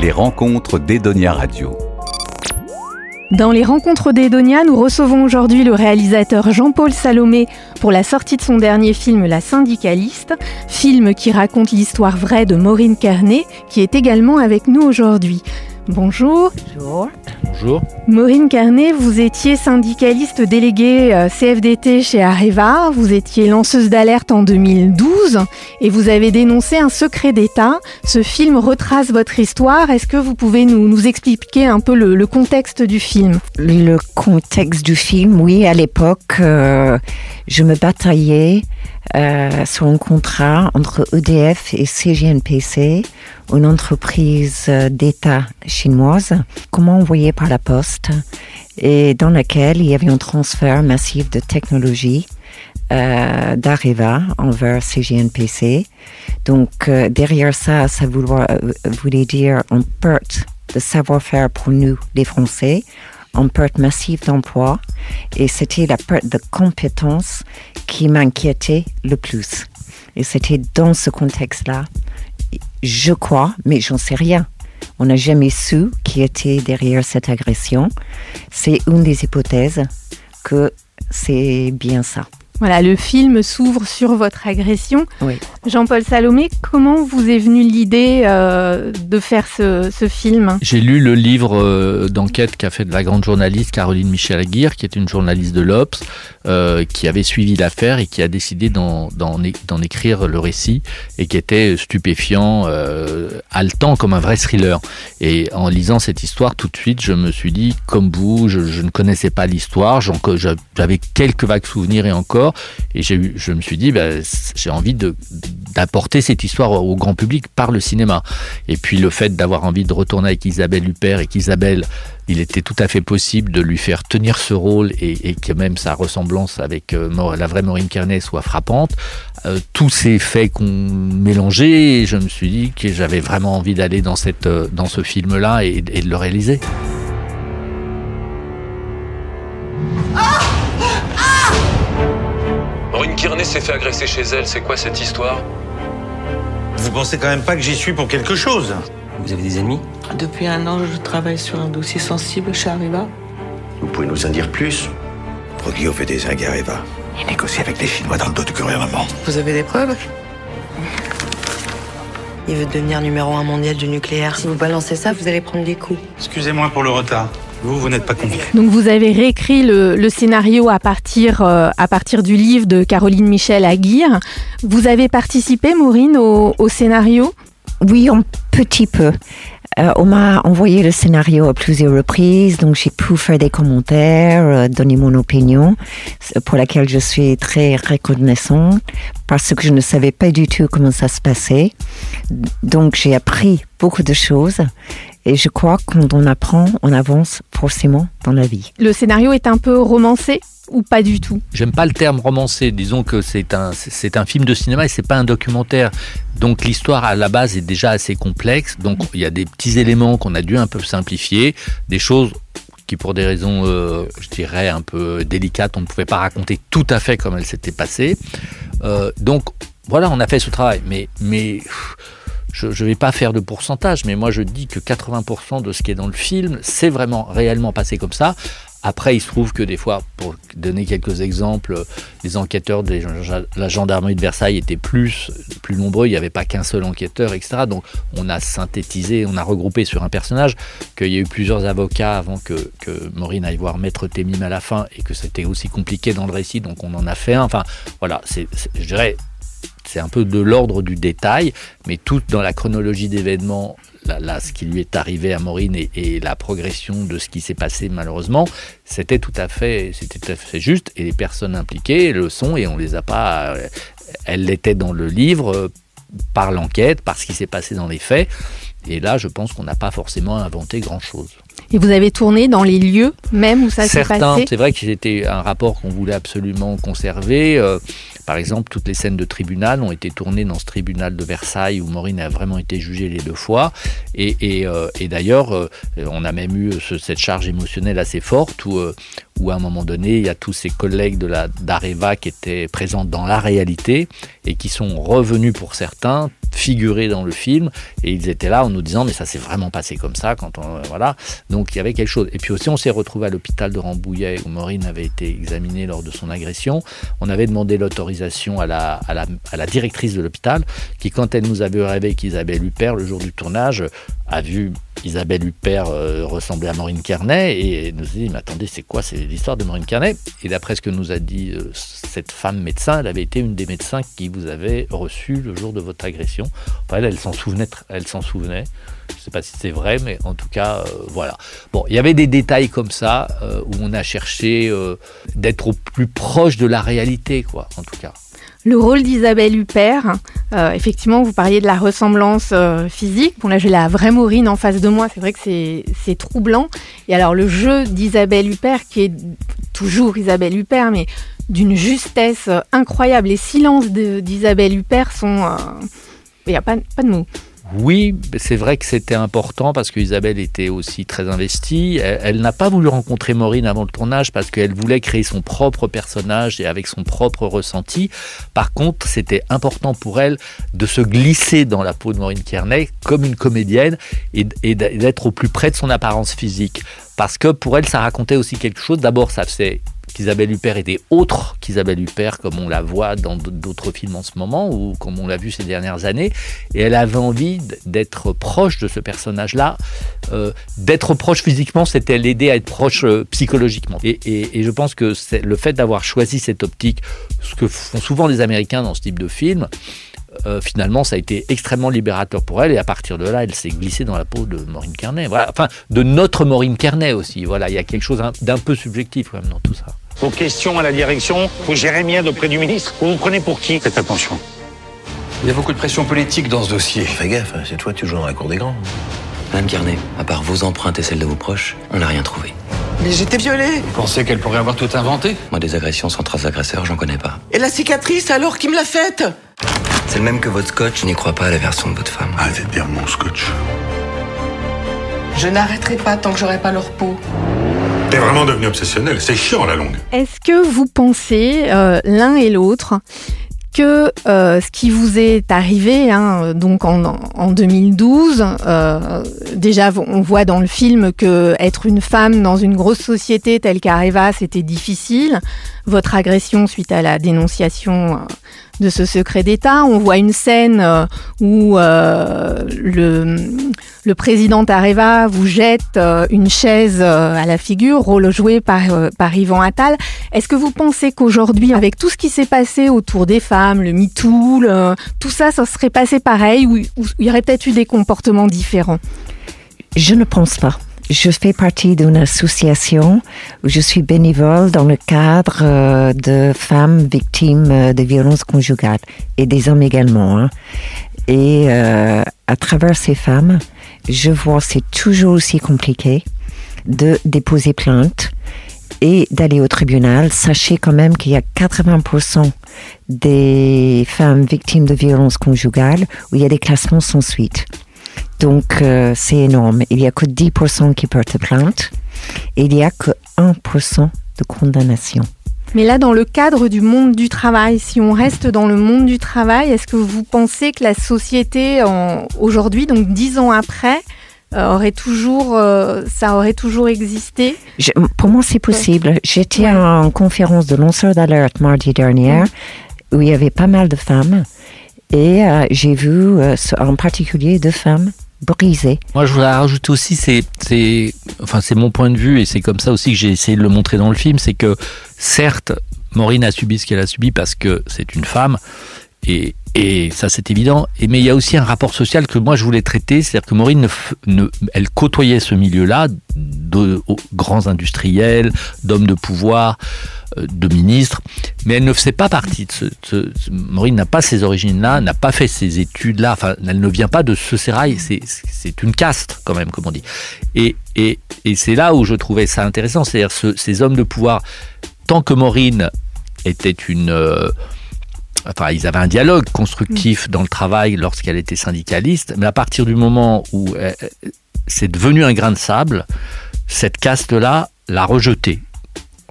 Les rencontres d'Edonia Radio. Dans les rencontres d'Edonia, nous recevons aujourd'hui le réalisateur Jean-Paul Salomé pour la sortie de son dernier film La syndicaliste, film qui raconte l'histoire vraie de Maureen Carnet, qui est également avec nous aujourd'hui. Bonjour. Bonjour. Bonjour. Maureen Carnet, vous étiez syndicaliste déléguée euh, CFDT chez Areva, vous étiez lanceuse d'alerte en 2012 et vous avez dénoncé un secret d'État. Ce film retrace votre histoire. Est-ce que vous pouvez nous, nous expliquer un peu le, le, contexte du film? Le contexte du film, oui, à l'époque, euh, je me bataillais euh, sur un contrat entre EDF et CGNPC, une entreprise d'État chinoise, comment envoyée par la poste, et dans laquelle il y avait un transfert massif de technologie euh, d'Areva envers CGNPC. Donc euh, derrière ça, ça voulait, voulait dire une perte de savoir-faire pour nous, les Français, une perte massive d'emplois, et c'était la perte de compétences qui m'inquiétait le plus. Et c'était dans ce contexte-là, je crois, mais j'en sais rien. On n'a jamais su qui était derrière cette agression. C'est une des hypothèses que c'est bien ça. Voilà, le film s'ouvre sur votre agression. Oui. Jean-Paul Salomé, comment vous est venue l'idée euh, de faire ce, film? J'ai lu le livre euh, d'enquête qu'a fait de la grande journaliste Caroline Michel Aguirre, qui est une journaliste de l'Obs, euh, qui avait suivi l'affaire et qui a décidé d'en écrire le récit et qui était stupéfiant, haletant comme un vrai thriller. Et en lisant cette histoire, tout de suite, je me suis dit, comme vous, je, ne connaissais pas l'histoire, j'avais quelques vagues souvenirs et encore, et je me suis dit, bah, j'ai envie de d'apporter cette histoire au grand public par le cinéma. Et puis le fait d'avoir envie de retourner avec Isabelle Huppert et qu'Isabelle, il était tout à fait possible de lui faire tenir ce rôle et, que même sa ressemblance avec euh, la vraie Maureen Kearney soit frappante. Euh, tous ces faits qu'on mélangeait, je me suis dit que j'avais vraiment envie d'aller dans, euh, dans ce film-là et de le réaliser. Maureen Kearney s'est fait agresser chez elle, c'est quoi cette histoire? Vous pensez quand même pas que j'y suis pour quelque chose? Vous avez des ennemis? Depuis un an, je travaille sur un dossier sensible chez Arriva. Vous pouvez nous en dire plus? Prodio fait des zingues à Arriva. Il négocie avec les Chinois dans le dos du gouvernement. Vous avez des preuves? Il veut devenir numéro un mondial du nucléaire. Si vous balancez ça, vous allez prendre des coups. Excusez-moi pour le retard. Vous, vous n'êtes pas convié. Donc vous avez réécrit le, le scénario à partir, euh, à partir du livre de Caroline Michel Aguirre. Vous avez participé, Maureen, au, au scénario? Oui, un petit peu. Euh, on m'a envoyé le scénario à plusieurs reprises, donc j'ai pu faire des commentaires, euh, donner mon opinion, pour laquelle je suis très reconnaissante, parce que je ne savais pas du tout comment ça se passait. Donc j'ai appris beaucoup de choses. Et je crois que quand on apprend, on avance forcément dans la vie. Le scénario est un peu romancé ou pas du tout? J'aime pas le terme romancé. Disons que c'est un, c'est un film de cinéma et c'est pas un documentaire. Donc l'histoire à la base est déjà assez complexe. Donc il y a des petits éléments qu'on a dû un peu simplifier, des choses qui pour des raisons, euh, je dirais, un peu délicates, on ne pouvait pas raconter tout à fait comme elles s'étaient passées. Euh, donc voilà, on a fait ce travail. Mais, mais je ne vais pas faire de pourcentage, mais moi je dis que 80% de ce qui est dans le film, c'est vraiment réellement passé comme ça. Après, il se trouve que des fois, pour donner quelques exemples, les enquêteurs de la gendarmerie de Versailles étaient plus, plus nombreux, il n'y avait pas qu'un seul enquêteur, etc. Donc on a synthétisé, on a regroupé sur un personnage, qu'il y a eu plusieurs avocats avant que, que Maureen aille voir Maître Témim à la fin, et que c'était aussi compliqué dans le récit, donc on en a fait un. Enfin, voilà, c'est, je dirais, c'est un peu de l'ordre du détail, mais tout dans la chronologie d'événements, là, ce qui lui est arrivé à Maureen et, la progression de ce qui s'est passé malheureusement, c'était tout à fait, c'était juste. Et les personnes impliquées le sont et on les a pas. Elles l'étaient dans le livre par l'enquête, par ce qui s'est passé dans les faits. Et là, je pense qu'on n'a pas forcément inventé grand-chose. Et vous avez tourné dans les lieux même où ça s'est passé Certains, c'est vrai que c'était un rapport qu'on voulait absolument conserver. Euh, par exemple, toutes les scènes de tribunal ont été tournées dans ce tribunal de Versailles où Maureen a vraiment été jugée les deux fois. Et, et, euh, et d'ailleurs, euh, on a même eu ce, cette charge émotionnelle assez forte où, où à un moment donné, il y a tous ses collègues de la d'Areva qui étaient présents dans la réalité et qui sont revenus pour certains figurer dans le film. Et ils étaient là en nous disant, mais ça s'est vraiment passé comme ça quand on, voilà. Donc il y avait quelque chose. Et puis aussi, on s'est retrouvé à l'hôpital de Rambouillet où Maureen avait été examinée lors de son agression. On avait demandé l'autorisation à la, à, la, à la directrice de l'hôpital qui, quand elle nous avait rêvé qu'Isabelle Huppert, le jour du tournage, a vu Isabelle Huppert euh, ressembler à Maureen Carnet et nous a dit mais attendez c'est quoi c'est l'histoire de Maureen Carnet et d'après ce que nous a dit euh, cette femme médecin elle avait été une des médecins qui vous avait reçu le jour de votre agression. Enfin, elle elle s'en souvenait elle s'en souvenait. Je sais pas si c'est vrai mais en tout cas euh, voilà. Bon il y avait des détails comme ça où on a cherché d'être au plus proche de la réalité quoi en tout cas le rôle d'Isabelle Huppert, euh, effectivement, vous parliez de la ressemblance euh, physique. Bon, là, j'ai la vraie Maureen en face de moi. C'est vrai que c'est troublant. Et alors, le jeu d'Isabelle Huppert, qui est toujours Isabelle Huppert, mais d'une justesse euh, incroyable. Les silences d'Isabelle Huppert sont. Il n'y a pas, pas de mots. Oui, c'est vrai que c'était important parce qu'Isabelle était aussi très investie. Elle, n'a pas voulu rencontrer Maureen avant le tournage parce qu'elle voulait créer son propre personnage et avec son propre ressenti. Par contre, c'était important pour elle de se glisser dans la peau de Maureen Kearney comme une comédienne et, et d'être au plus près de son apparence physique. Parce que pour elle, ça racontait aussi quelque chose. D'abord, ça faisait qu'Isabelle Huppert était autre qu'Isabelle Huppert, comme on la voit dans d'autres films en ce moment, ou comme on l'a vu ces dernières années. Et elle avait envie d'être proche de ce personnage-là. Euh, d'être proche physiquement, c'était l'aider à être proche euh, psychologiquement. Et, je pense que le fait d'avoir choisi cette optique, ce que font souvent les Américains dans ce type de film, euh, finalement, ça a été extrêmement libérateur pour elle. Et à partir de là, elle s'est glissée dans la peau de Maureen Carnet. Voilà. Enfin, de notre Maureen Carnet aussi. Voilà, il y a quelque chose d'un peu subjectif quand même dans tout ça. Vos questions à la direction, vous gérez bien auprès du ministre. Vous vous prenez pour qui? Faites attention. Il y a beaucoup de pression politique dans ce dossier. Fais gaffe, hein, c'est toi tu joues dans la cour des grands. Madame Carnet, à part vos empreintes et celles de vos proches, on n'a rien trouvé. Mais j'étais violée. Vous pensez qu'elle pourrait avoir tout inventé? Moi, des agressions sans trace agresseur, j'en connais pas. Et la cicatrice, alors, qui me l'a faite? C'est le même que votre scotch, je n'y crois pas à la version de votre femme. Arrêtez de dire mon scotch. Je n'arrêterai pas tant que j'aurai pas leur peau. T'es vraiment devenu obsessionnel, c'est chiant à la longue. Est-ce que vous pensez, euh, l'un et l'autre, que euh, ce qui vous est arrivé, hein, donc en, 2012, euh, déjà on voit dans le film que être une femme dans une grosse société telle qu'Areva, c'était difficile. Votre agression suite à la dénonciation de ce secret d'État. On voit une scène euh, où euh, le, président Areva vous jette euh, une chaise à la figure, rôle joué par, par Yvan Attal. Est-ce que vous pensez qu'aujourd'hui, avec tout ce qui s'est passé autour des femmes, le MeToo, tout ça, ça serait passé pareil ou il y aurait peut-être eu des comportements différents? Je ne pense pas. Je fais partie d'une association où je suis bénévole dans le cadre euh, de femmes victimes euh, de violences conjugales et des hommes également. Hein. Et euh, à travers ces femmes, je vois c'est toujours aussi compliqué de déposer plainte et d'aller au tribunal. Sachez quand même qu'il y a 80% des femmes victimes de violences conjugales où il y a des classements sans suite. Donc, euh, c'est énorme. Il n'y a que 10% qui portent plainte et il n'y a que 1% de condamnation. Mais là, dans le cadre du monde du travail, si on reste dans le monde du travail, est-ce que vous pensez que la société, aujourd'hui, donc dix ans après, euh, aurait toujours, euh, ça aurait toujours existé? Pour moi, c'est possible. J'étais en conférence de lanceurs d'alerte mardi dernier, où il y avait pas mal de femmes, et j'ai vu en particulier deux femmes brisé. Moi, je voudrais rajouter aussi, c'est, enfin, c'est mon point de vue et c'est comme ça aussi que j'ai essayé de le montrer dans le film, c'est que certes, Maureen a subi ce qu'elle a subi parce que c'est une femme et, ça c'est évident. Mais il y a aussi un rapport social que moi je voulais traiter, c'est-à-dire que Maureen, elle côtoyait ce milieu-là de grands industriels, d'hommes de pouvoir. Euh, de ministre, mais elle ne faisait pas partie de ce. Maureen n'a pas ces origines-là, n'a pas fait ces études-là, enfin, elle ne vient pas de ce sérail, c'est une caste, quand même, comme on dit. Et, c'est là où je trouvais ça intéressant, c'est-à-dire ces hommes de pouvoir, tant que Maureen était une. Euh, enfin, ils avaient un dialogue constructif dans le travail lorsqu'elle était syndicaliste, mais à partir du moment où euh, c'est devenu un grain de sable, cette caste-là l'a rejeté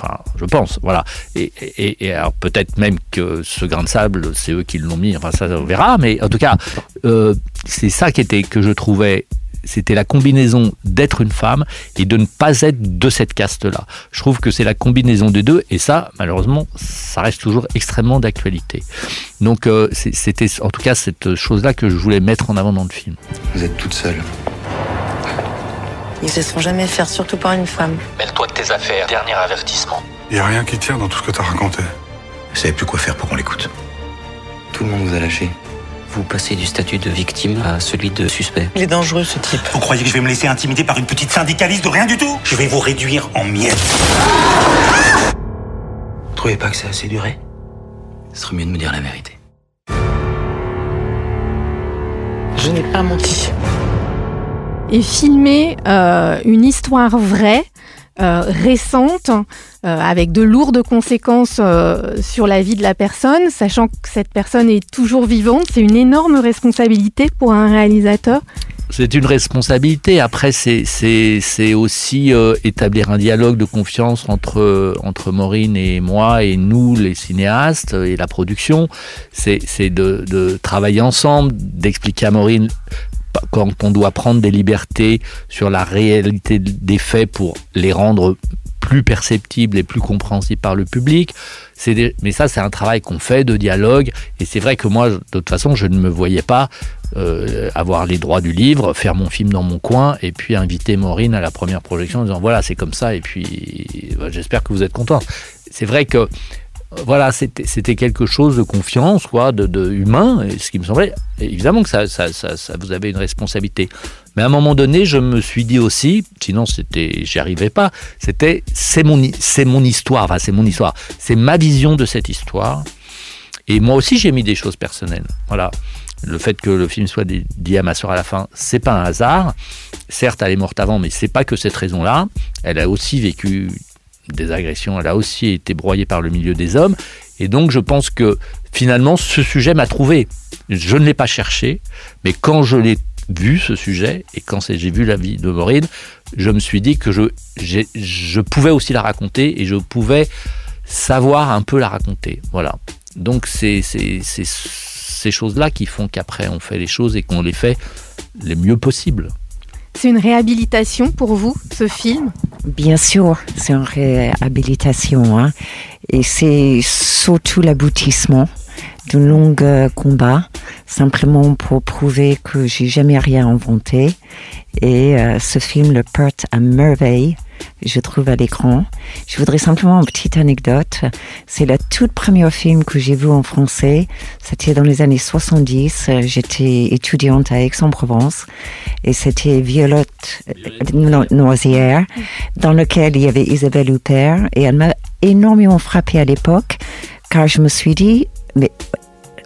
Enfin, je pense, voilà. Et, et, et alors peut-être même que ce grain de sable, c'est eux qui l'ont mis. Enfin, ça, on verra. Mais en tout cas, euh, c'est ça qui était que je trouvais c'était la combinaison d'être une femme et de ne pas être de cette caste-là. Je trouve que c'est la combinaison des deux, et ça, malheureusement, ça reste toujours extrêmement d'actualité. Donc, euh, c'était en tout cas cette chose-là que je voulais mettre en avant dans le film. Vous êtes toute seule. Ils se seront jamais faire, surtout par une femme. Mêle-toi de tes affaires, dernier avertissement. Y a rien qui tient dans tout ce que t'as raconté. Vous savez plus quoi faire pour qu'on l'écoute. Tout le monde vous a lâché. Vous passez du statut de victime à celui de suspect. Il est dangereux ce type. Vous croyez que je vais me laisser intimider par une petite syndicaliste de rien du tout? Je vais vous réduire en miettes. Vous trouvez pas que c'est assez duré? Ce serait mieux de me dire la vérité. Je n'ai pas menti. Et filmer euh, une histoire vraie, euh, récente, euh, avec de lourdes conséquences euh, sur la vie de la personne, sachant que cette personne est toujours vivante, c'est une énorme responsabilité pour un réalisateur. C'est une responsabilité. Après, c'est aussi établir un dialogue de confiance entre entre Maureen et moi et nous, les cinéastes et la production. C'est de, de travailler ensemble, d'expliquer à Maureen quand on doit prendre des libertés sur la réalité des faits pour les rendre plus perceptibles et plus compréhensibles par le public. Mais ça, c'est un travail qu'on fait de dialogue. Et c'est vrai que moi, de toute façon, je ne me voyais pas euh, avoir les droits du livre, faire mon film dans mon coin et puis inviter Maureen à la première projection en disant voilà, c'est comme ça. Et puis, bah, j'espère que vous êtes content. C'est vrai que voilà, c'était quelque chose de confiance, quoi, de, humain, ce qui me semblait. Évidemment que ça, ça, ça, ça, vous avez une responsabilité. Mais à un moment donné, je me suis dit aussi, sinon c'était, j'y arrivais pas. C'était, c'est mon, c'est mon histoire. Enfin, c'est mon histoire. C'est ma vision de cette histoire. Et moi aussi, j'ai mis des choses personnelles. Voilà. Le fait que le film soit dit à ma soeur à la fin, c'est pas un hasard. Certes, elle est morte avant, mais c'est pas que cette raison-là. Elle a aussi vécu des agressions, elle a aussi été broyée par le milieu des hommes. Et donc je pense que finalement ce sujet m'a trouvé. Je ne l'ai pas cherché, mais quand je l'ai vu ce sujet et quand j'ai vu la vie de Maureen, je me suis dit que je, je pouvais aussi la raconter et je pouvais savoir un peu la raconter. Voilà. Donc c'est ces choses-là qui font qu'après on fait les choses et qu'on les fait les mieux possible. C'est une réhabilitation pour vous, ce film? Bien sûr, c'est une réhabilitation. Hein. Et c'est surtout l'aboutissement d'un long euh, combat, simplement pour prouver que j'ai jamais rien inventé. Et euh, ce film le porte à merveille je trouve, à l'écran. Je voudrais simplement une petite anecdote. C'est la toute première film que j'ai vu en français. C'était dans les années 70. J'étais étudiante à Aix-en-Provence et c'était Violette euh, Noisière, dans lequel il y avait Isabelle Huppert et elle m'a énormément frappée à l'époque car je me suis dit, mais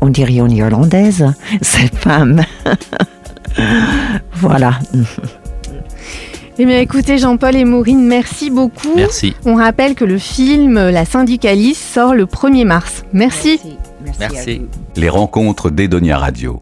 on dirait en irlandaise, cette femme. voilà. Eh bien, écoutez, Jean-Paul et Maureen, merci beaucoup. Merci. On rappelle que le film La syndicaliste sort le 1er mars. Merci. Merci. merci. Les rencontres d'Edonia Radio.